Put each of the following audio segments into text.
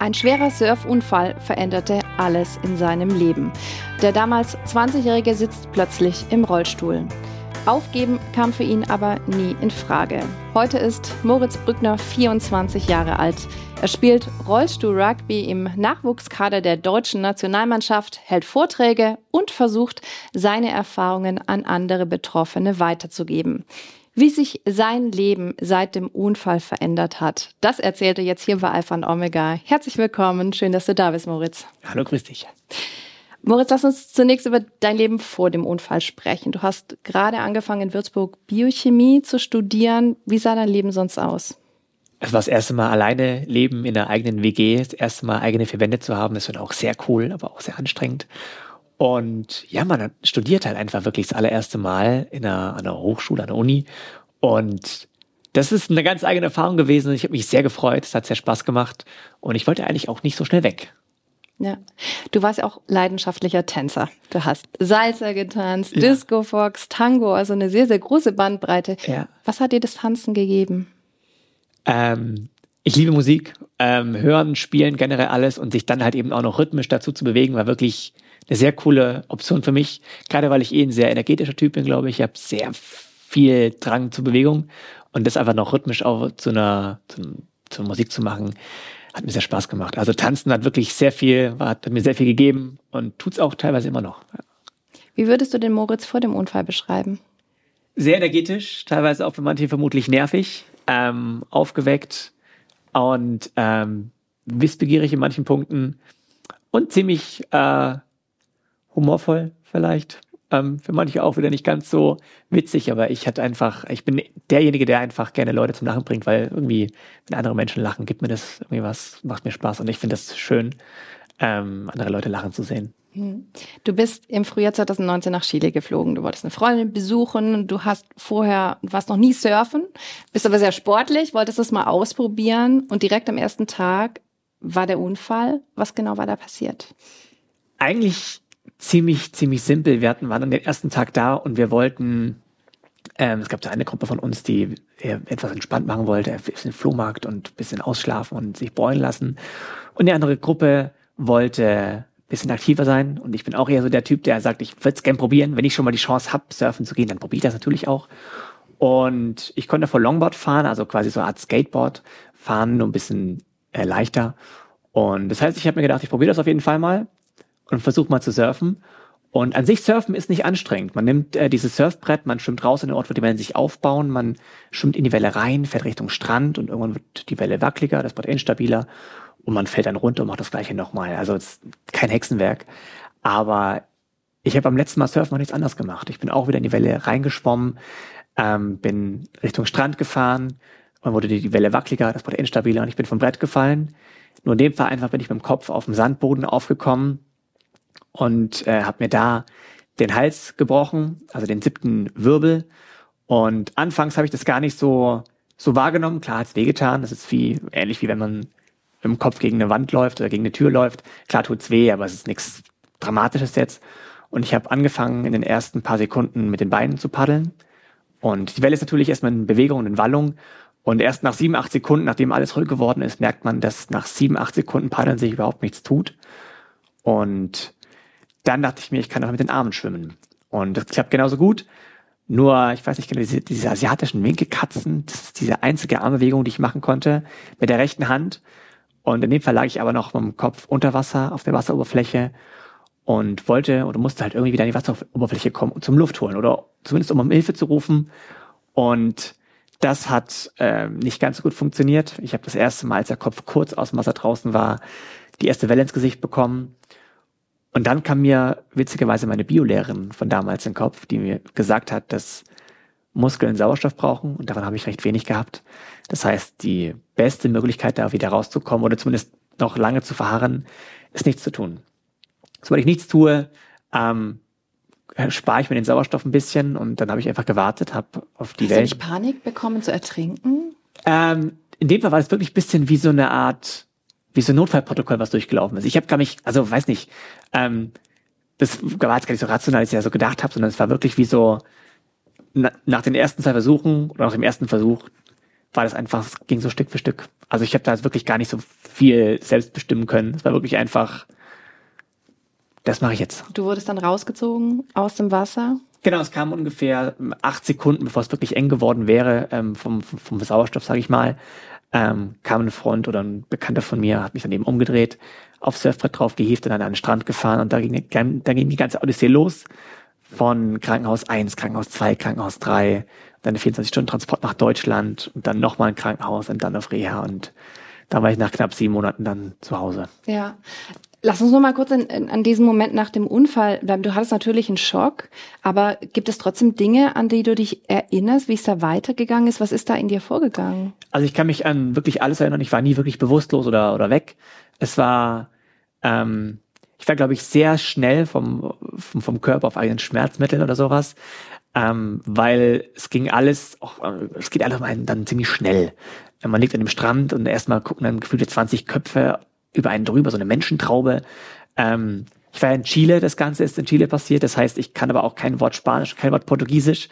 Ein schwerer Surfunfall veränderte alles in seinem Leben. Der damals 20-Jährige sitzt plötzlich im Rollstuhl. Aufgeben kam für ihn aber nie in Frage. Heute ist Moritz Brückner 24 Jahre alt. Er spielt Rollstuhl-Rugby im Nachwuchskader der deutschen Nationalmannschaft, hält Vorträge und versucht, seine Erfahrungen an andere Betroffene weiterzugeben. Wie sich sein Leben seit dem Unfall verändert hat, das erzählt er jetzt hier bei Alpha und Omega. Herzlich willkommen, schön, dass du da bist, Moritz. Hallo, grüß dich. Moritz, lass uns zunächst über dein Leben vor dem Unfall sprechen. Du hast gerade angefangen in Würzburg Biochemie zu studieren. Wie sah dein Leben sonst aus? Es war das erste Mal alleine leben in der eigenen WG, das erste Mal eigene vier Wände zu haben. Das war auch sehr cool, aber auch sehr anstrengend. Und ja, man studiert halt einfach wirklich das allererste Mal in einer, an einer Hochschule, an der Uni. Und das ist eine ganz eigene Erfahrung gewesen. Ich habe mich sehr gefreut. Es hat sehr Spaß gemacht. Und ich wollte eigentlich auch nicht so schnell weg. Ja. Du warst ja auch leidenschaftlicher Tänzer. Du hast Salsa getanzt, ja. Disco Fox, Tango, also eine sehr, sehr große Bandbreite. Ja. Was hat dir das Tanzen gegeben? Ähm, ich liebe Musik, ähm, hören, spielen, generell alles und sich dann halt eben auch noch rhythmisch dazu zu bewegen, war wirklich eine sehr coole Option für mich. Gerade weil ich eh ein sehr energetischer Typ bin, glaube ich. Ich habe sehr viel Drang zur Bewegung und das einfach noch rhythmisch auch zu einer, zu, zur Musik zu machen, hat mir sehr Spaß gemacht. Also tanzen hat wirklich sehr viel, hat mir sehr viel gegeben und tut's auch teilweise immer noch. Wie würdest du den Moritz vor dem Unfall beschreiben? Sehr energetisch, teilweise auch für manche vermutlich nervig, ähm, aufgeweckt und ähm, wissbegierig in manchen Punkten und ziemlich äh, humorvoll vielleicht. Ähm, für manche auch wieder nicht ganz so witzig, aber ich hatte einfach, ich bin derjenige, der einfach gerne Leute zum Lachen bringt, weil irgendwie, wenn andere Menschen lachen, gibt mir das irgendwie was, macht mir Spaß und ich finde das schön, ähm, andere Leute lachen zu sehen. Hm. Du bist im Frühjahr 2019 nach Chile geflogen. Du wolltest eine Freundin besuchen. Du hast vorher, warst noch nie surfen, bist aber sehr sportlich, wolltest es mal ausprobieren und direkt am ersten Tag war der Unfall. Was genau war da passiert? Eigentlich ziemlich, ziemlich simpel. Wir hatten, waren dann den ersten Tag da und wir wollten, ähm, es gab so eine Gruppe von uns, die etwas entspannt machen wollte, ein bisschen Flohmarkt und ein bisschen ausschlafen und sich bräunen lassen. Und die andere Gruppe wollte ein bisschen aktiver sein. Und ich bin auch eher so der Typ, der sagt, ich würde es gern probieren. Wenn ich schon mal die Chance habe, surfen zu gehen, dann probiere ich das natürlich auch. Und ich konnte vor Longboard fahren, also quasi so eine Art Skateboard fahren, nur ein bisschen äh, leichter. Und das heißt, ich habe mir gedacht, ich probiere das auf jeden Fall mal und versuche mal zu surfen. Und an sich Surfen ist nicht anstrengend. Man nimmt äh, dieses Surfbrett, man schwimmt raus in den Ort, wo die Wellen sich aufbauen, man schwimmt in die Welle rein, fährt Richtung Strand und irgendwann wird die Welle wackeliger, das wird instabiler und man fällt dann runter und macht das gleiche nochmal. Also es ist kein Hexenwerk. Aber ich habe beim letzten Mal Surfen noch nichts anderes gemacht. Ich bin auch wieder in die Welle reingeschwommen, ähm, bin Richtung Strand gefahren und wurde die Welle wackeliger, das wurde instabiler und ich bin vom Brett gefallen. Nur in dem Fall einfach bin ich mit dem Kopf auf dem Sandboden aufgekommen und äh, habe mir da den Hals gebrochen, also den siebten Wirbel. Und anfangs habe ich das gar nicht so so wahrgenommen. Klar hat's wehgetan. Das ist wie ähnlich wie wenn man im Kopf gegen eine Wand läuft oder gegen eine Tür läuft. Klar tut's weh, aber es ist nichts Dramatisches jetzt. Und ich habe angefangen, in den ersten paar Sekunden mit den Beinen zu paddeln. Und die Welle ist natürlich erstmal in Bewegung und in Wallung. Und erst nach sieben, acht Sekunden, nachdem alles ruhig geworden ist, merkt man, dass nach sieben, acht Sekunden Paddeln sich überhaupt nichts tut. Und dann dachte ich mir, ich kann auch mit den Armen schwimmen. Und das klappt genauso gut. Nur, ich weiß nicht genau, diese, diese asiatischen Winkelkatzen, das ist diese einzige Armbewegung, die ich machen konnte, mit der rechten Hand. Und in dem Fall lag ich aber noch mit dem Kopf unter Wasser, auf der Wasseroberfläche und wollte oder musste halt irgendwie wieder an die Wasseroberfläche kommen und zum Luft holen oder zumindest um um Hilfe zu rufen. Und das hat äh, nicht ganz so gut funktioniert. Ich habe das erste Mal, als der Kopf kurz aus dem Wasser draußen war, die erste Welle ins Gesicht bekommen und dann kam mir witzigerweise meine Biolehrerin von damals in den Kopf, die mir gesagt hat, dass Muskeln Sauerstoff brauchen und davon habe ich recht wenig gehabt. Das heißt, die beste Möglichkeit, da wieder rauszukommen oder zumindest noch lange zu verharren, ist nichts zu tun. Sobald ich nichts tue, ähm, spare ich mir den Sauerstoff ein bisschen und dann habe ich einfach gewartet, habe auf die Hast Welt. Hast du nicht Panik bekommen zu ertrinken? Ähm, in dem Fall war es wirklich ein bisschen wie so eine Art wie so ein Notfallprotokoll, was durchgelaufen ist. Ich habe gar nicht, also weiß nicht, ähm, das war jetzt gar nicht so rational, als ich ja so gedacht habe, sondern es war wirklich wie so na, nach den ersten zwei Versuchen oder nach dem ersten Versuch war das einfach, es ging so Stück für Stück. Also ich habe da wirklich gar nicht so viel selbst bestimmen können. Es war wirklich einfach, das mache ich jetzt. Du wurdest dann rausgezogen aus dem Wasser? Genau, es kam ungefähr acht Sekunden, bevor es wirklich eng geworden wäre, ähm, vom, vom Sauerstoff, sage ich mal, ähm, kam ein Freund oder ein Bekannter von mir, hat mich dann eben umgedreht, aufs Surfbrett drauf gehievt und dann an den Strand gefahren und da ging, da ging die ganze Odyssee los von Krankenhaus 1, Krankenhaus 2, Krankenhaus 3, dann 24-Stunden-Transport nach Deutschland und dann nochmal ein Krankenhaus und dann auf Reha und da war ich nach knapp sieben Monaten dann zu Hause. Ja. Lass uns noch mal kurz in, in, an diesem Moment nach dem Unfall bleiben. Du hattest natürlich einen Schock, aber gibt es trotzdem Dinge, an die du dich erinnerst, wie es da weitergegangen ist? Was ist da in dir vorgegangen? Also ich kann mich an wirklich alles erinnern. Ich war nie wirklich bewusstlos oder, oder weg. Es war, ähm, ich war, glaube ich, sehr schnell vom, vom, vom Körper auf eigenen Schmerzmitteln oder sowas, ähm, weil es ging alles, auch, äh, es geht alles dann ziemlich schnell. Man liegt an dem Strand und erstmal gucken dann gefühlte 20 Köpfe über einen drüber, so eine Menschentraube. Ähm, ich war in Chile, das Ganze ist in Chile passiert, das heißt, ich kann aber auch kein Wort Spanisch, kein Wort Portugiesisch.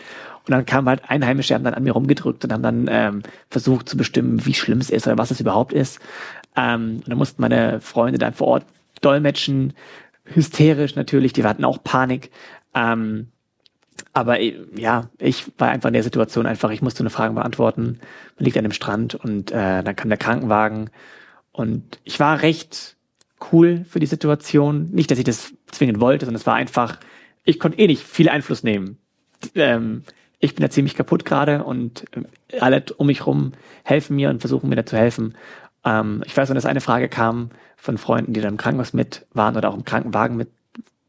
Und dann kamen halt Einheimische, haben dann an mir rumgedrückt und haben dann ähm, versucht zu bestimmen, wie schlimm es ist oder was es überhaupt ist. Ähm, und dann mussten meine Freunde dann vor Ort dolmetschen, hysterisch natürlich, die hatten auch Panik. Ähm, aber äh, ja, ich war einfach in der Situation einfach, ich musste eine Frage beantworten. Man liegt an dem Strand und äh, dann kam der Krankenwagen und ich war recht cool für die Situation. Nicht, dass ich das zwingend wollte, sondern es war einfach, ich konnte eh nicht viel Einfluss nehmen. Ähm, ich bin da ziemlich kaputt gerade und äh, alle um mich rum helfen mir und versuchen mir da zu helfen. Ähm, ich weiß noch, dass eine Frage kam von Freunden, die da im Krankenhaus mit waren oder auch im Krankenwagen mit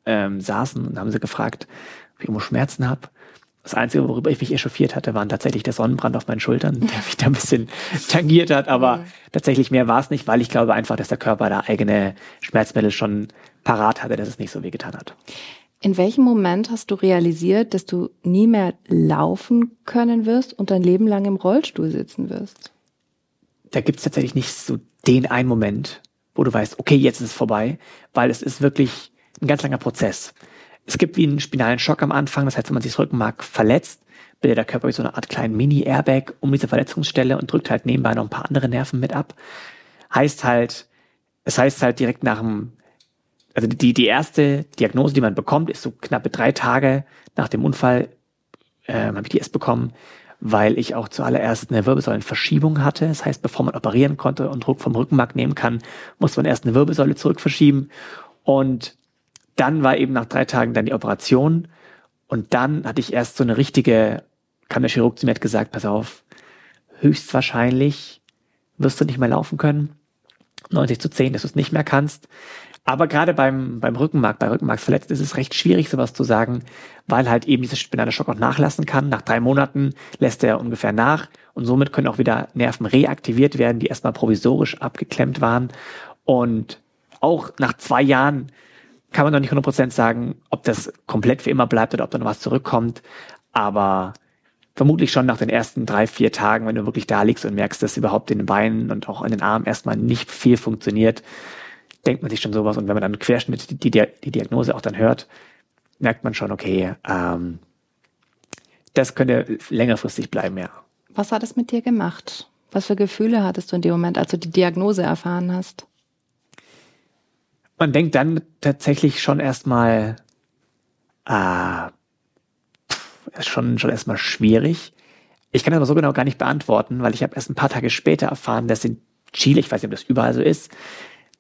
ähm, saßen und haben sie gefragt, ob ich irgendwo Schmerzen habe. Das Einzige, worüber ich mich echauffiert hatte, waren tatsächlich der Sonnenbrand auf meinen Schultern, der mich da ein bisschen tangiert hat. Aber mhm. tatsächlich mehr war es nicht, weil ich glaube einfach, dass der Körper da eigene Schmerzmittel schon parat hatte, dass es nicht so weh getan hat. In welchem Moment hast du realisiert, dass du nie mehr laufen können wirst und dein Leben lang im Rollstuhl sitzen wirst? Da gibt es tatsächlich nicht so den einen Moment, wo du weißt, okay, jetzt ist es vorbei, weil es ist wirklich ein ganz langer Prozess. Es gibt wie einen spinalen Schock am Anfang, das heißt, wenn man sich das Rückenmark verletzt, bildet der Körper wie so eine Art kleinen Mini-Airbag um diese Verletzungsstelle und drückt halt nebenbei noch ein paar andere Nerven mit ab. Heißt halt, es heißt halt direkt nach dem, also die, die erste Diagnose, die man bekommt, ist so knappe drei Tage nach dem Unfall, äh, habe ich die erst bekommen, weil ich auch zuallererst eine Wirbelsäulenverschiebung hatte. Das heißt, bevor man operieren konnte und Druck vom Rückenmark nehmen kann, muss man erst eine Wirbelsäule zurückverschieben. Und dann war eben nach drei Tagen dann die Operation und dann hatte ich erst so eine richtige, kam der Chirurg zu mir hat gesagt, pass auf, höchstwahrscheinlich wirst du nicht mehr laufen können. 90 zu 10, dass du es nicht mehr kannst. Aber gerade beim, beim Rückenmark, bei Rückenmarksverletzten ist es recht schwierig, sowas zu sagen, weil halt eben dieser spinale Schock auch nachlassen kann. Nach drei Monaten lässt er ungefähr nach und somit können auch wieder Nerven reaktiviert werden, die erstmal provisorisch abgeklemmt waren. Und auch nach zwei Jahren kann man noch nicht 100% sagen, ob das komplett für immer bleibt oder ob dann was zurückkommt. Aber vermutlich schon nach den ersten drei, vier Tagen, wenn du wirklich da liegst und merkst, dass überhaupt in den Beinen und auch in den Armen erstmal nicht viel funktioniert, denkt man sich schon sowas. Und wenn man dann Querschnitt die, die, die Diagnose auch dann hört, merkt man schon, okay, ähm, das könnte längerfristig bleiben, ja. Was hat es mit dir gemacht? Was für Gefühle hattest du in dem Moment, als du die Diagnose erfahren hast? Man denkt dann tatsächlich schon erstmal, ah, ist schon, schon erstmal schwierig. Ich kann das aber so genau gar nicht beantworten, weil ich habe erst ein paar Tage später erfahren, dass in Chile, ich weiß nicht, ob das überall so ist,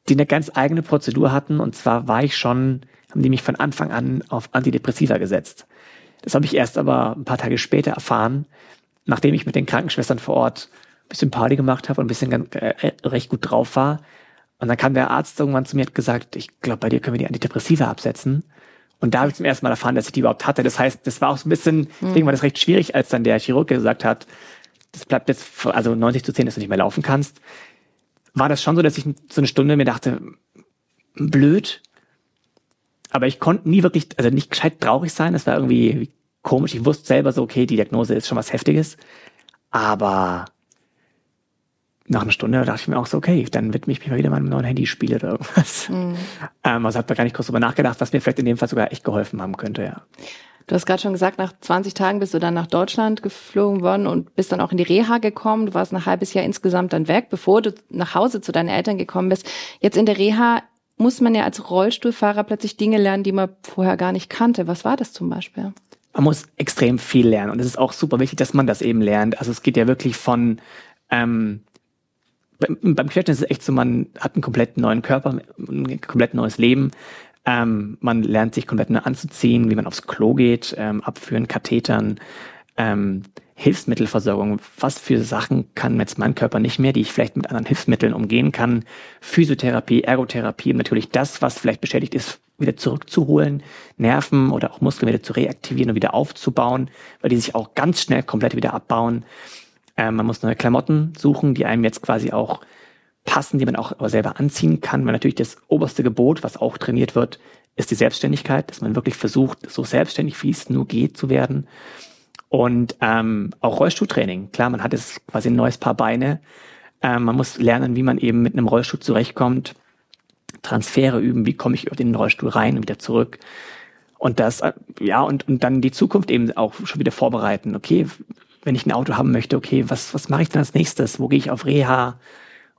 die eine ganz eigene Prozedur hatten. Und zwar war ich schon, haben die mich von Anfang an auf Antidepressiva gesetzt. Das habe ich erst aber ein paar Tage später erfahren, nachdem ich mit den Krankenschwestern vor Ort ein bisschen Party gemacht habe und ein bisschen äh, recht gut drauf war, und dann kam der Arzt irgendwann zu mir und hat gesagt, ich glaube, bei dir können wir die Antidepressiva absetzen. Und da habe ich zum ersten Mal erfahren, dass ich die überhaupt hatte. Das heißt, das war auch so ein bisschen, deswegen war das recht schwierig, als dann der Chirurg gesagt hat, das bleibt jetzt, also 90 zu 10, dass du nicht mehr laufen kannst. War das schon so, dass ich so eine Stunde mir dachte, blöd. Aber ich konnte nie wirklich, also nicht gescheit traurig sein. Das war irgendwie komisch. Ich wusste selber so, okay, die Diagnose ist schon was Heftiges. Aber nach einer Stunde dachte ich mir auch so, okay, dann widme ich mich mal wieder meinem neuen Handyspiel oder irgendwas. Mhm. Ähm, also habe da gar nicht kurz drüber nachgedacht, was mir vielleicht in dem Fall sogar echt geholfen haben könnte, ja. Du hast gerade schon gesagt, nach 20 Tagen bist du dann nach Deutschland geflogen worden und bist dann auch in die Reha gekommen. Du warst ein halbes Jahr insgesamt dann weg, bevor du nach Hause zu deinen Eltern gekommen bist. Jetzt in der Reha muss man ja als Rollstuhlfahrer plötzlich Dinge lernen, die man vorher gar nicht kannte. Was war das zum Beispiel? Man muss extrem viel lernen und es ist auch super wichtig, dass man das eben lernt. Also es geht ja wirklich von ähm, beim, beim Querschnitt ist es echt so, man hat einen komplett neuen Körper, ein komplett neues Leben. Ähm, man lernt sich komplett neu anzuziehen, wie man aufs Klo geht, ähm, abführen, Kathetern, ähm, Hilfsmittelversorgung. Was für Sachen kann jetzt mein Körper nicht mehr, die ich vielleicht mit anderen Hilfsmitteln umgehen kann? Physiotherapie, Ergotherapie, natürlich das, was vielleicht beschädigt ist, wieder zurückzuholen, Nerven oder auch Muskeln wieder zu reaktivieren und wieder aufzubauen, weil die sich auch ganz schnell komplett wieder abbauen. Ähm, man muss neue Klamotten suchen, die einem jetzt quasi auch passen, die man auch selber anziehen kann. Weil natürlich das oberste Gebot, was auch trainiert wird, ist die Selbstständigkeit, dass man wirklich versucht, so selbstständig wie es nur geht zu werden. Und ähm, auch Rollstuhltraining. Klar, man hat jetzt quasi ein neues Paar Beine. Ähm, man muss lernen, wie man eben mit einem Rollstuhl zurechtkommt. Transfere üben, wie komme ich über den Rollstuhl rein und wieder zurück. Und das, äh, ja, und, und dann die Zukunft eben auch schon wieder vorbereiten. Okay, wenn ich ein Auto haben möchte, okay, was, was mache ich dann als nächstes? Wo gehe ich auf Reha?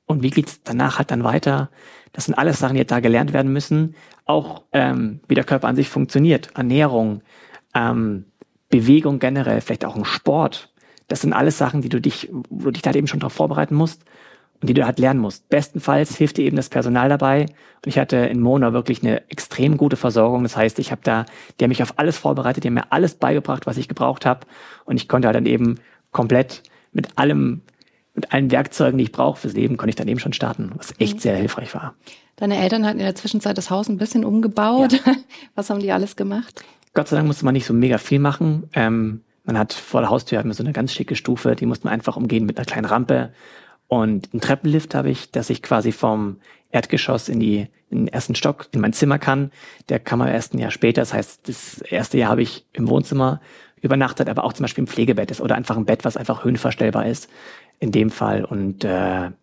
Und wie geht's danach halt dann weiter? Das sind alles Sachen, die jetzt da gelernt werden müssen. Auch ähm, wie der Körper an sich funktioniert, Ernährung, ähm, Bewegung generell, vielleicht auch ein Sport. Das sind alles Sachen, die du dich, wo du dich halt eben schon darauf vorbereiten musst und die du halt lernen musst. Bestenfalls hilft dir eben das Personal dabei. Und ich hatte in Mona wirklich eine extrem gute Versorgung. Das heißt, ich habe da, die haben mich auf alles vorbereitet, die haben mir alles beigebracht, was ich gebraucht habe. Und ich konnte halt dann eben komplett mit allem, mit allen Werkzeugen, die ich brauche fürs Leben, konnte ich dann eben schon starten, was echt mhm. sehr hilfreich war. Deine Eltern hatten in der Zwischenzeit das Haus ein bisschen umgebaut. Ja. Was haben die alles gemacht? Gott sei Dank musste man nicht so mega viel machen. Ähm, man hat vor der Haustür hatten wir so eine ganz schicke Stufe, die musste man einfach umgehen mit einer kleinen Rampe und einen Treppenlift habe ich, dass ich quasi vom Erdgeschoss in, die, in den ersten Stock in mein Zimmer kann. Der kam am ersten Jahr später. Das heißt, das erste Jahr habe ich im Wohnzimmer übernachtet, aber auch zum Beispiel im Pflegebett ist oder einfach ein Bett, was einfach höhenverstellbar ist. In dem Fall. Und äh, ein,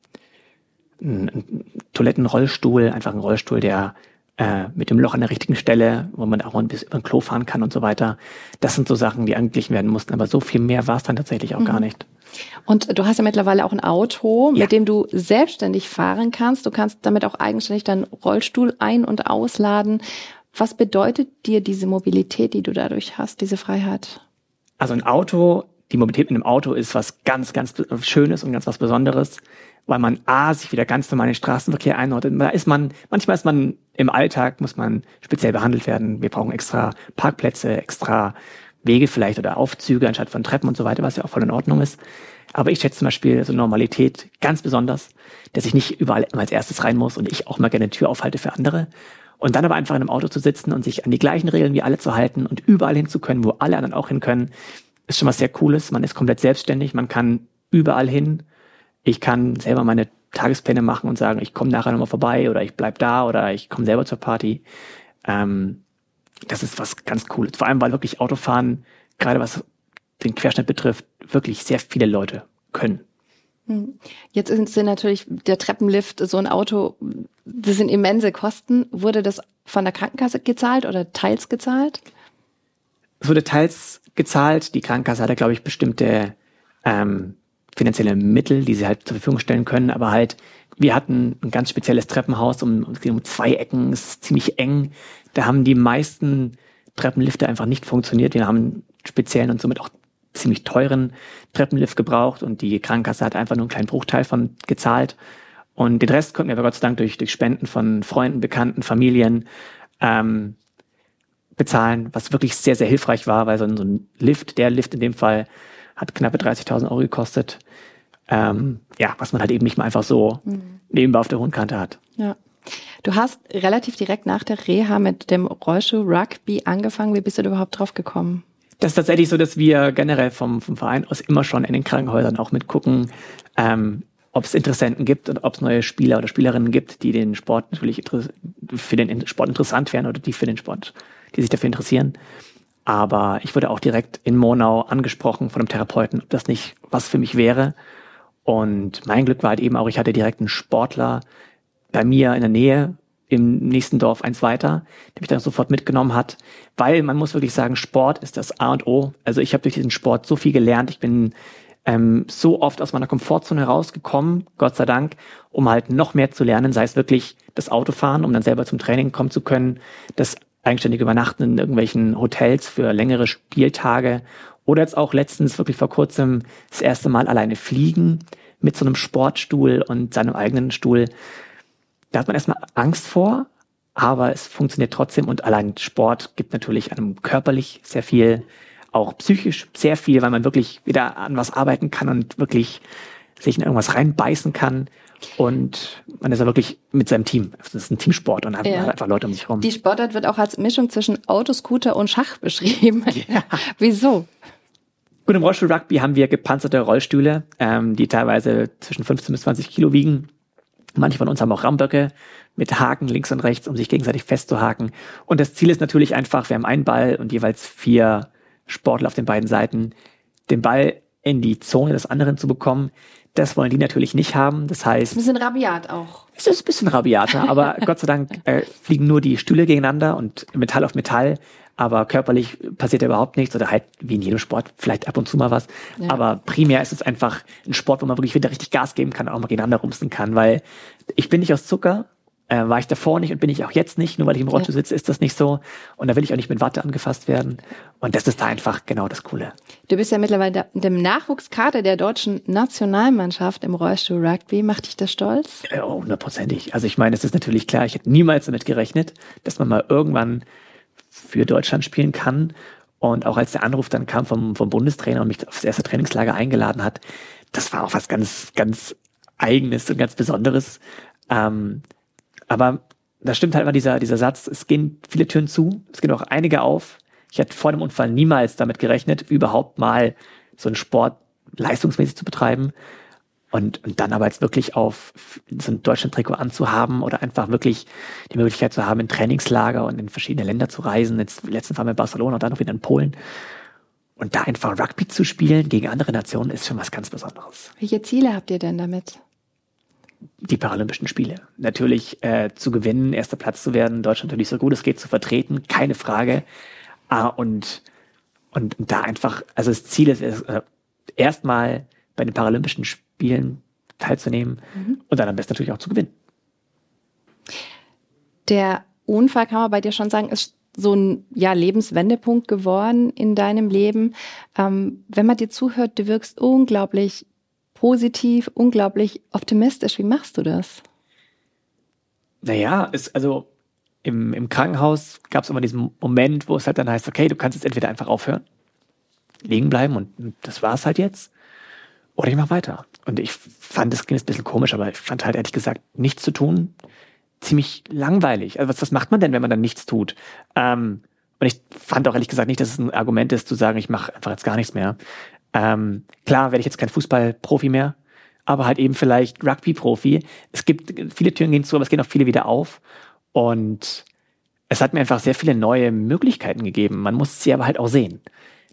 ein Toilettenrollstuhl, einfach ein Rollstuhl, der äh, mit dem Loch an der richtigen Stelle, wo man auch ein bisschen über den Klo fahren kann und so weiter. Das sind so Sachen, die angeglichen werden mussten. Aber so viel mehr war es dann tatsächlich auch mhm. gar nicht. Und du hast ja mittlerweile auch ein Auto, ja. mit dem du selbstständig fahren kannst. Du kannst damit auch eigenständig deinen Rollstuhl ein- und ausladen. Was bedeutet dir diese Mobilität, die du dadurch hast, diese Freiheit? Also ein Auto, die Mobilität mit einem Auto ist was ganz, ganz Schönes und ganz was Besonderes, weil man A, sich wieder ganz normal in den Straßenverkehr einordnet. Da ist man, manchmal ist man im Alltag, muss man speziell behandelt werden. Wir brauchen extra Parkplätze, extra Wege vielleicht oder Aufzüge anstatt von Treppen und so weiter, was ja auch voll in Ordnung ist. Aber ich schätze zum Beispiel so Normalität ganz besonders, dass ich nicht überall immer als erstes rein muss und ich auch mal gerne Tür aufhalte für andere. Und dann aber einfach in einem Auto zu sitzen und sich an die gleichen Regeln wie alle zu halten und überall hin zu können, wo alle anderen auch hin können, ist schon was sehr Cooles. Man ist komplett selbstständig, man kann überall hin. Ich kann selber meine Tagespläne machen und sagen, ich komme nachher nochmal vorbei oder ich bleib da oder ich komme selber zur Party. Ähm, das ist was ganz Cooles. Vor allem, weil wirklich Autofahren, gerade was den Querschnitt betrifft, wirklich sehr viele Leute können. Hm. Jetzt sind natürlich der Treppenlift, so ein Auto, das sind immense Kosten. Wurde das von der Krankenkasse gezahlt oder teils gezahlt? Es wurde teils gezahlt. Die Krankenkasse hatte, glaube ich, bestimmte ähm, finanzielle Mittel, die sie halt zur Verfügung stellen können, aber halt, wir hatten ein ganz spezielles Treppenhaus um, um zwei Ecken, es ist ziemlich eng. Da haben die meisten Treppenlifte einfach nicht funktioniert. Wir haben einen speziellen und somit auch ziemlich teuren Treppenlift gebraucht und die Krankenkasse hat einfach nur einen kleinen Bruchteil von gezahlt. Und den Rest konnten wir aber Gott sei Dank durch, durch Spenden von Freunden, Bekannten, Familien ähm, bezahlen, was wirklich sehr, sehr hilfreich war, weil so ein, so ein Lift, der Lift in dem Fall, hat knappe 30.000 Euro gekostet. Ähm, ja, was man halt eben nicht mal einfach so mhm. nebenbei auf der Hundkante hat. Ja. Du hast relativ direkt nach der Reha mit dem Rollschuh Rugby angefangen. Wie bist du da überhaupt drauf gekommen? Das ist tatsächlich so, dass wir generell vom, vom Verein aus immer schon in den Krankenhäusern auch mitgucken, ähm, ob es Interessenten gibt und ob es neue Spieler oder Spielerinnen gibt, die den Sport natürlich für den Sport interessant wären oder die für den Sport, die sich dafür interessieren. Aber ich wurde auch direkt in Monau angesprochen von einem Therapeuten, ob das nicht was für mich wäre. Und mein Glück war halt eben auch, ich hatte direkt einen Sportler bei mir in der Nähe im nächsten Dorf eins weiter, der mich dann sofort mitgenommen hat, weil man muss wirklich sagen, Sport ist das A und O. Also ich habe durch diesen Sport so viel gelernt. Ich bin ähm, so oft aus meiner Komfortzone herausgekommen, Gott sei Dank, um halt noch mehr zu lernen, sei es wirklich das Autofahren, um dann selber zum Training kommen zu können, das eigenständige Übernachten in irgendwelchen Hotels für längere Spieltage oder jetzt auch letztens wirklich vor kurzem das erste Mal alleine fliegen mit so einem Sportstuhl und seinem eigenen Stuhl. Da hat man erstmal Angst vor, aber es funktioniert trotzdem und allein Sport gibt natürlich einem körperlich sehr viel auch psychisch sehr viel, weil man wirklich wieder an was arbeiten kann und wirklich sich in irgendwas reinbeißen kann. Und man ist ja wirklich mit seinem Team. Das ist ein Teamsport und hat ja. einfach Leute um sich herum. Die Sportart wird auch als Mischung zwischen Autoscooter und Schach beschrieben. Ja. Wieso? Gut, im Rollstuhl Rugby haben wir gepanzerte Rollstühle, ähm, die teilweise zwischen 15 bis 20 Kilo wiegen. Manche von uns haben auch Ramböcke mit Haken links und rechts, um sich gegenseitig festzuhaken. Und das Ziel ist natürlich einfach, wir haben einen Ball und jeweils vier Sportler auf den beiden Seiten, den Ball in die Zone des anderen zu bekommen. Das wollen die natürlich nicht haben. Das heißt. Ein bisschen rabiat auch. Es ist ein bisschen rabiater, aber Gott sei Dank äh, fliegen nur die Stühle gegeneinander und Metall auf Metall. Aber körperlich passiert ja überhaupt nichts oder halt wie in jedem Sport vielleicht ab und zu mal was. Ja. Aber primär ist es einfach ein Sport, wo man wirklich wieder richtig Gas geben kann und auch mal gegeneinander rumsen kann, weil ich bin nicht aus Zucker, äh, war ich davor nicht und bin ich auch jetzt nicht. Nur weil ich im Rollstuhl sitze, ist das nicht so. Und da will ich auch nicht mit Watte angefasst werden. Und das ist da einfach genau das Coole. Du bist ja mittlerweile in dem Nachwuchskader der deutschen Nationalmannschaft im Rollstuhl Rugby. Macht dich das stolz? Ja, hundertprozentig. Also ich meine, es ist natürlich klar, ich hätte niemals damit gerechnet, dass man mal irgendwann für Deutschland spielen kann. Und auch als der Anruf dann kam vom, vom Bundestrainer und mich aufs erste Trainingslager eingeladen hat, das war auch was ganz, ganz Eigenes und ganz Besonderes. Ähm, aber da stimmt halt mal dieser, dieser Satz, es gehen viele Türen zu, es gehen auch einige auf. Ich hätte vor dem Unfall niemals damit gerechnet, überhaupt mal so einen Sport leistungsmäßig zu betreiben. Und, und dann aber jetzt wirklich auf so ein Deutschland-Trikot anzuhaben oder einfach wirklich die Möglichkeit zu haben, in Trainingslager und in verschiedene Länder zu reisen. Jetzt letzten Fall in Barcelona und dann noch wieder in Polen. Und da einfach Rugby zu spielen gegen andere Nationen ist schon was ganz Besonderes. Welche Ziele habt ihr denn damit? Die Paralympischen Spiele. Natürlich äh, zu gewinnen, erster Platz zu werden, Deutschland natürlich so gut es geht zu vertreten, keine Frage. Ah, und, und, da einfach, also das Ziel ist äh, erstmal bei den Paralympischen Spielen teilzunehmen mhm. und dann am besten natürlich auch zu gewinnen. Der Unfall kann man bei dir schon sagen, ist so ein ja, Lebenswendepunkt geworden in deinem Leben. Ähm, wenn man dir zuhört, du wirkst unglaublich positiv, unglaublich optimistisch. Wie machst du das? Naja, ist also im, im Krankenhaus gab es immer diesen Moment, wo es halt dann heißt, okay, du kannst jetzt entweder einfach aufhören, liegen bleiben und das war's halt jetzt, oder ich mach weiter. Und ich fand, das jetzt ein bisschen komisch, aber ich fand halt ehrlich gesagt, nichts zu tun ziemlich langweilig. Also was, was macht man denn, wenn man dann nichts tut? Ähm, und ich fand auch ehrlich gesagt nicht, dass es ein Argument ist, zu sagen, ich mache einfach jetzt gar nichts mehr. Ähm, klar werde ich jetzt kein Fußballprofi mehr, aber halt eben vielleicht Rugby-Profi. Es gibt viele Türen gehen zu, aber es gehen auch viele wieder auf. Und es hat mir einfach sehr viele neue Möglichkeiten gegeben. Man muss sie aber halt auch sehen.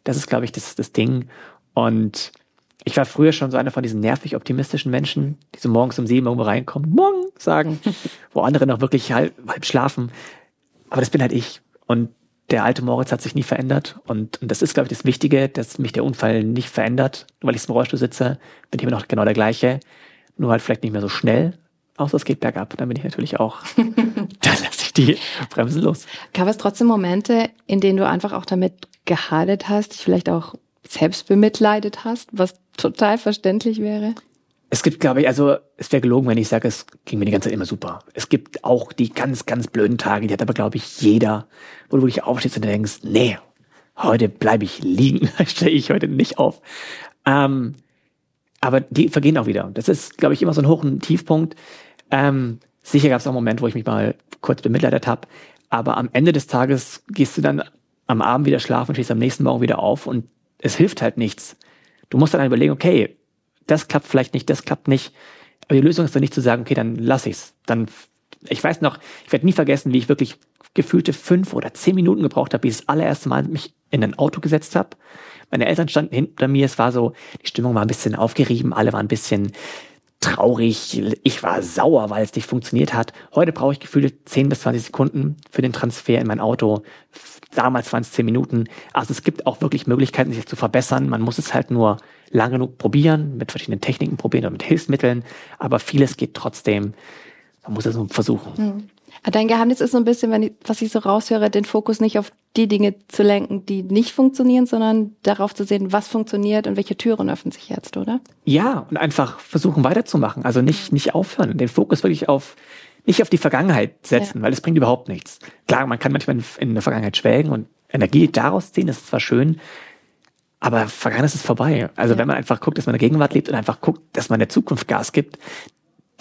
Das ist, glaube ich, das, das Ding. Und ich war früher schon so einer von diesen nervig optimistischen Menschen, die so morgens um sieben irgendwo reinkommen, morgen sagen, wo andere noch wirklich halb, halb schlafen. Aber das bin halt ich. Und der alte Moritz hat sich nie verändert. Und, und das ist, glaube ich, das Wichtige, dass mich der Unfall nicht verändert. Nur weil ich im Rollstuhl sitze, bin ich immer noch genau der gleiche. Nur halt vielleicht nicht mehr so schnell. Außer es geht bergab. Dann bin ich natürlich auch, dann lasse ich die Bremsen los. Gab es trotzdem Momente, in denen du einfach auch damit gehadert hast, dich vielleicht auch selbst bemitleidet hast, was total verständlich wäre? Es gibt, glaube ich, also es wäre gelogen, wenn ich sage, es ging mir die ganze Zeit immer super. Es gibt auch die ganz, ganz blöden Tage, die hat aber, glaube ich, jeder, wo du wirklich aufstehst und denkst, nee, heute bleibe ich liegen, stehe ich heute nicht auf. Ähm, aber die vergehen auch wieder. Das ist, glaube ich, immer so ein Hoch- und Tiefpunkt. Ähm, sicher gab es auch einen Moment, wo ich mich mal kurz bemitleidet habe. Aber am Ende des Tages gehst du dann am Abend wieder schlafen, stehst am nächsten Morgen wieder auf und es hilft halt nichts. Du musst dann überlegen, okay, das klappt vielleicht nicht, das klappt nicht. Aber die Lösung ist dann nicht zu sagen, okay, dann lass ich's. Dann, ich weiß noch, ich werde nie vergessen, wie ich wirklich gefühlte fünf oder zehn Minuten gebraucht habe, wie ich das allererste Mal mich in ein Auto gesetzt habe. Meine Eltern standen hinter mir, es war so, die Stimmung war ein bisschen aufgerieben, alle waren ein bisschen traurig, ich war sauer, weil es nicht funktioniert hat. Heute brauche ich gefühlt 10 bis 20 Sekunden für den Transfer in mein Auto. Damals waren es 10 Minuten. Also es gibt auch wirklich Möglichkeiten, sich zu verbessern. Man muss es halt nur lang genug probieren, mit verschiedenen Techniken probieren oder mit Hilfsmitteln. Aber vieles geht trotzdem. Man muss es nur versuchen. Mhm. Dein Geheimnis ist so ein bisschen, wenn ich, was ich so raushöre, den Fokus nicht auf die Dinge zu lenken, die nicht funktionieren, sondern darauf zu sehen, was funktioniert und welche Türen öffnen sich jetzt, oder? Ja, und einfach versuchen weiterzumachen. Also nicht, nicht aufhören. Den Fokus wirklich auf, nicht auf die Vergangenheit setzen, ja. weil es bringt überhaupt nichts. Klar, man kann manchmal in, in der Vergangenheit schwelgen und Energie daraus ziehen, das ist zwar schön, aber Vergangenheit ist vorbei. Also ja. wenn man einfach guckt, dass man in der Gegenwart lebt und einfach guckt, dass man der Zukunft Gas gibt,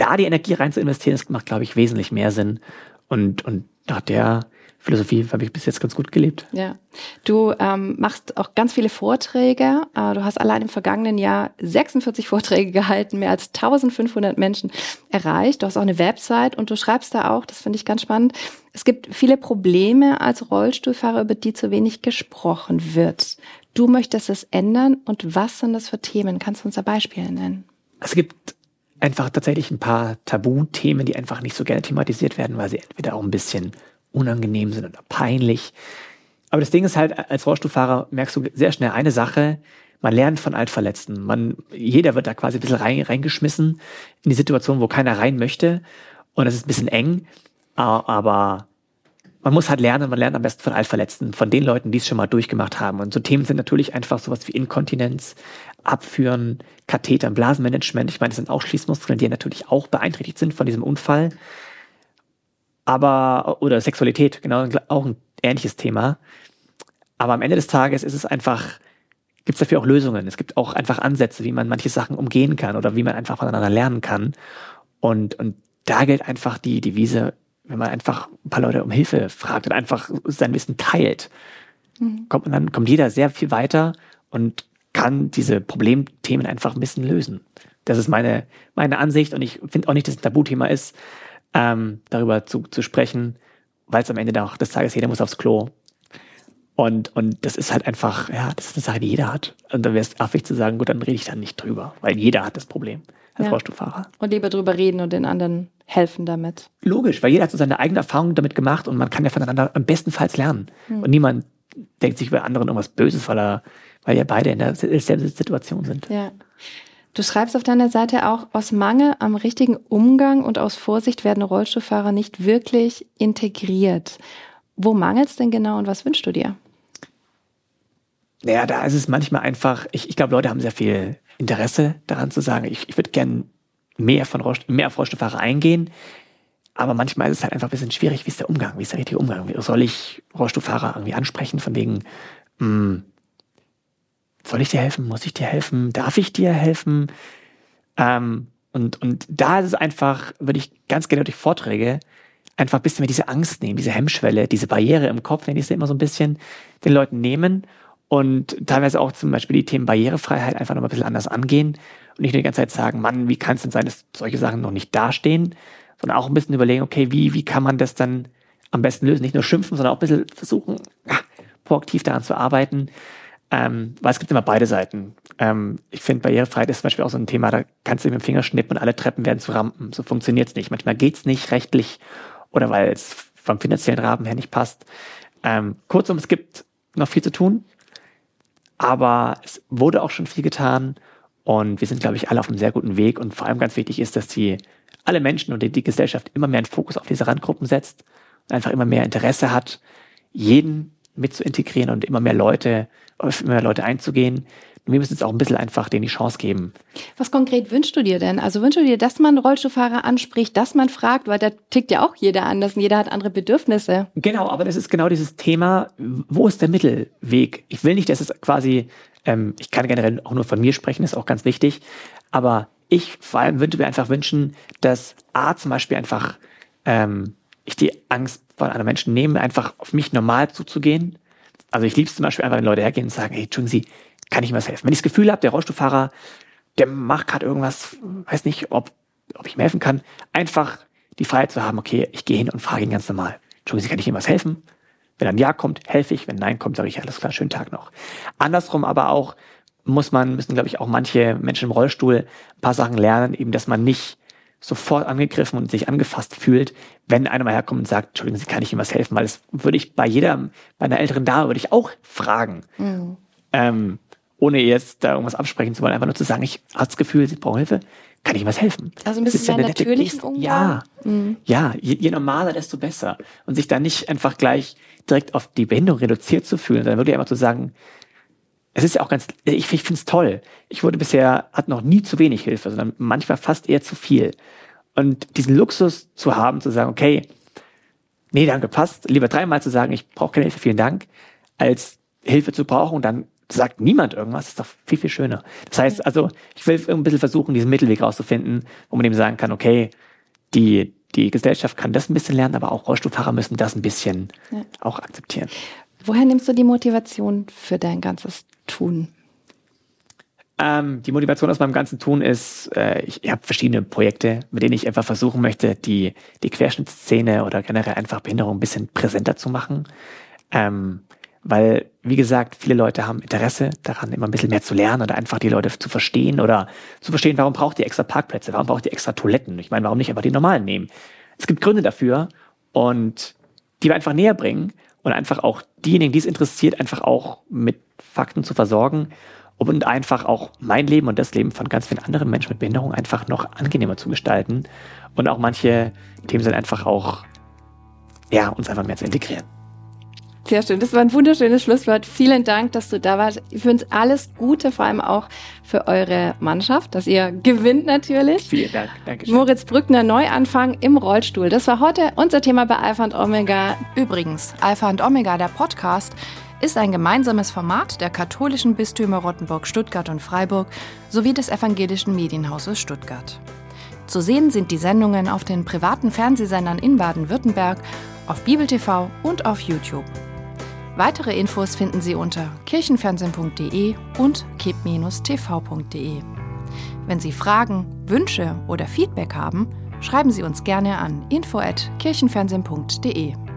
da die Energie rein zu investieren, das macht, glaube ich, wesentlich mehr Sinn. Und, und nach der Philosophie habe ich bis jetzt ganz gut gelebt. Ja. Du ähm, machst auch ganz viele Vorträge. Äh, du hast allein im vergangenen Jahr 46 Vorträge gehalten, mehr als 1500 Menschen erreicht. Du hast auch eine Website und du schreibst da auch, das finde ich ganz spannend, es gibt viele Probleme als Rollstuhlfahrer, über die zu wenig gesprochen wird. Du möchtest es ändern und was sind das für Themen? Kannst du uns da Beispiele nennen? Es gibt einfach tatsächlich ein paar Tabuthemen, die einfach nicht so gerne thematisiert werden, weil sie entweder auch ein bisschen unangenehm sind oder peinlich. Aber das Ding ist halt, als Rollstuhlfahrer merkst du sehr schnell eine Sache, man lernt von Altverletzten. Man, jeder wird da quasi ein bisschen rein, reingeschmissen in die Situation, wo keiner rein möchte. Und es ist ein bisschen eng, aber man muss halt lernen, man lernt am besten von Altverletzten, von den Leuten, die es schon mal durchgemacht haben. Und so Themen sind natürlich einfach sowas wie Inkontinenz, Abführen, Katheter, Blasenmanagement. Ich meine, das sind auch Schließmuskeln, die natürlich auch beeinträchtigt sind von diesem Unfall. Aber, oder Sexualität, genau, auch ein ähnliches Thema. Aber am Ende des Tages ist es einfach, gibt es dafür auch Lösungen. Es gibt auch einfach Ansätze, wie man manche Sachen umgehen kann oder wie man einfach voneinander lernen kann. Und, und da gilt einfach die Devise, wenn man einfach ein paar Leute um Hilfe fragt und einfach sein Wissen teilt, mhm. kommt man dann, kommt jeder sehr viel weiter und kann diese Problemthemen einfach ein bisschen lösen. Das ist meine, meine Ansicht und ich finde auch nicht, dass es ein Tabuthema ist, ähm, darüber zu, zu sprechen, weil es am Ende auch des Tages jeder muss aufs Klo. Und, und das ist halt einfach, ja, das ist eine Sache, die jeder hat. Und da wäre es affig zu sagen, gut, dann rede ich dann nicht drüber, weil jeder hat das Problem als ja. Rollstuhlfahrer. Und lieber drüber reden und den anderen helfen damit. Logisch, weil jeder hat so seine eigene Erfahrung damit gemacht und man kann ja voneinander am bestenfalls lernen. Hm. Und niemand denkt sich bei anderen irgendwas Böses, weil er weil ja beide in derselben Situation sind. Ja. Du schreibst auf deiner Seite auch, aus Mangel am richtigen Umgang und aus Vorsicht werden Rollstuhlfahrer nicht wirklich integriert. Wo mangelt es denn genau und was wünschst du dir? Naja, da ist es manchmal einfach, ich, ich glaube, Leute haben sehr viel Interesse daran zu sagen, ich, ich würde gern mehr, von Rollst mehr auf Rollstuhlfahrer eingehen. Aber manchmal ist es halt einfach ein bisschen schwierig, wie ist der Umgang, wie ist der richtige Umgang? Soll ich Rollstuhlfahrer irgendwie ansprechen von wegen, mh, hm, soll ich dir helfen? Muss ich dir helfen? Darf ich dir helfen? Ähm, und, und da ist es einfach, würde ich ganz gerne durch Vorträge einfach ein bisschen mehr diese Angst nehmen, diese Hemmschwelle, diese Barriere im Kopf, wenn ich sie immer so ein bisschen den Leuten nehmen und teilweise auch zum Beispiel die Themen Barrierefreiheit einfach noch ein bisschen anders angehen und nicht nur die ganze Zeit sagen, Mann, wie kann es denn sein, dass solche Sachen noch nicht dastehen, sondern auch ein bisschen überlegen, okay, wie, wie kann man das dann am besten lösen? Nicht nur schimpfen, sondern auch ein bisschen versuchen, ja, proaktiv daran zu arbeiten. Ähm, weil es gibt immer beide Seiten. Ähm, ich finde, Barrierefreiheit ist zum Beispiel auch so ein Thema, da kannst du mit dem Finger schnippen und alle Treppen werden zu Rampen. So funktioniert's nicht. Manchmal geht's nicht rechtlich oder weil es vom finanziellen Rahmen her nicht passt. Ähm, kurzum, es gibt noch viel zu tun, aber es wurde auch schon viel getan und wir sind, glaube ich, alle auf einem sehr guten Weg und vor allem ganz wichtig ist, dass die alle Menschen und die, die Gesellschaft immer mehr einen Fokus auf diese Randgruppen setzt und einfach immer mehr Interesse hat, jeden mit zu integrieren und immer mehr Leute, auf immer mehr Leute einzugehen. Und wir müssen jetzt auch ein bisschen einfach denen die Chance geben. Was konkret wünschst du dir denn? Also wünschst du dir, dass man Rollstuhlfahrer anspricht, dass man fragt, weil da tickt ja auch jeder anders und jeder hat andere Bedürfnisse. Genau, aber das ist genau dieses Thema, wo ist der Mittelweg? Ich will nicht, dass es quasi, ähm, ich kann generell auch nur von mir sprechen, ist auch ganz wichtig, aber ich vor allem würde mir einfach wünschen, dass A zum Beispiel einfach ähm, ich die Angst von anderen Menschen nehme, einfach auf mich normal zuzugehen. Also ich liebe es zum Beispiel einfach, wenn Leute hergehen und sagen, hey, Entschuldigen Sie, kann ich mir was helfen? Wenn ich das Gefühl habe, der Rollstuhlfahrer, der macht gerade irgendwas, weiß nicht, ob, ob ich ihm helfen kann, einfach die Freiheit zu haben, okay, ich gehe hin und frage ihn ganz normal. Entschuldigen Sie, kann ich Ihnen was helfen? Wenn ein Ja kommt, helfe ich. Wenn Nein kommt, sage ich, alles klar, schönen Tag noch. Andersrum aber auch, muss man, müssen, glaube ich, auch manche Menschen im Rollstuhl ein paar Sachen lernen, eben, dass man nicht sofort angegriffen und sich angefasst fühlt, wenn einer mal herkommt und sagt, Entschuldigen Sie, kann ich Ihnen was helfen? Weil das würde ich bei jeder, bei einer älteren Dame würde ich auch fragen. Mhm. Ähm, ohne jetzt da irgendwas absprechen zu wollen, einfach nur zu sagen, ich habe das Gefühl, Sie brauchen Hilfe, kann ich Ihnen was helfen? Also ein bisschen mehr ja natürlichen Umgang? Ja, mhm. ja je, je normaler, desto besser. Und sich da nicht einfach gleich direkt auf die Behinderung reduziert zu fühlen, sondern wirklich einfach zu sagen, es ist ja auch ganz, ich, ich finde es toll. Ich wurde bisher, hat noch nie zu wenig Hilfe, sondern manchmal fast eher zu viel. Und diesen Luxus zu haben, zu sagen, okay, nee, danke, passt, lieber dreimal zu sagen, ich brauche keine Hilfe, vielen Dank, als Hilfe zu brauchen und dann sagt niemand irgendwas, ist doch viel, viel schöner. Das heißt also, ich will ein bisschen versuchen, diesen Mittelweg rauszufinden, wo man eben sagen kann, okay, die, die Gesellschaft kann das ein bisschen lernen, aber auch Rollstuhlfahrer müssen das ein bisschen ja. auch akzeptieren. Woher nimmst du die Motivation für dein ganzes Tun? Ähm, die Motivation aus meinem ganzen Tun ist, äh, ich, ich habe verschiedene Projekte, mit denen ich einfach versuchen möchte, die, die Querschnittsszene oder generell einfach Behinderung ein bisschen präsenter zu machen. Ähm, weil, wie gesagt, viele Leute haben Interesse daran, immer ein bisschen mehr zu lernen oder einfach die Leute zu verstehen oder zu verstehen, warum braucht ihr extra Parkplätze, warum braucht ihr extra Toiletten? Ich meine, warum nicht einfach die normalen nehmen? Es gibt Gründe dafür und die wir einfach näher bringen und einfach auch diejenigen, die es interessiert, einfach auch mit Fakten zu versorgen und einfach auch mein Leben und das Leben von ganz vielen anderen Menschen mit Behinderung einfach noch angenehmer zu gestalten und auch manche Themen sind einfach auch, ja, uns einfach mehr zu integrieren. Sehr schön. Das war ein wunderschönes Schlusswort. Vielen Dank, dass du da warst. Ich wünsche alles Gute, vor allem auch für eure Mannschaft, dass ihr gewinnt natürlich. Vielen Dank. Dankeschön. Moritz Brückner, Neuanfang im Rollstuhl. Das war heute unser Thema bei Alpha und Omega. Übrigens, Alpha und Omega, der Podcast, ist ein gemeinsames Format der katholischen Bistümer Rottenburg, Stuttgart und Freiburg sowie des evangelischen Medienhauses Stuttgart. Zu sehen sind die Sendungen auf den privaten Fernsehsendern in Baden-Württemberg, auf Bibel TV und auf YouTube. Weitere Infos finden Sie unter kirchenfernsehen.de und kip-tv.de. Wenn Sie Fragen, Wünsche oder Feedback haben, schreiben Sie uns gerne an info@kirchenfernsehen.de.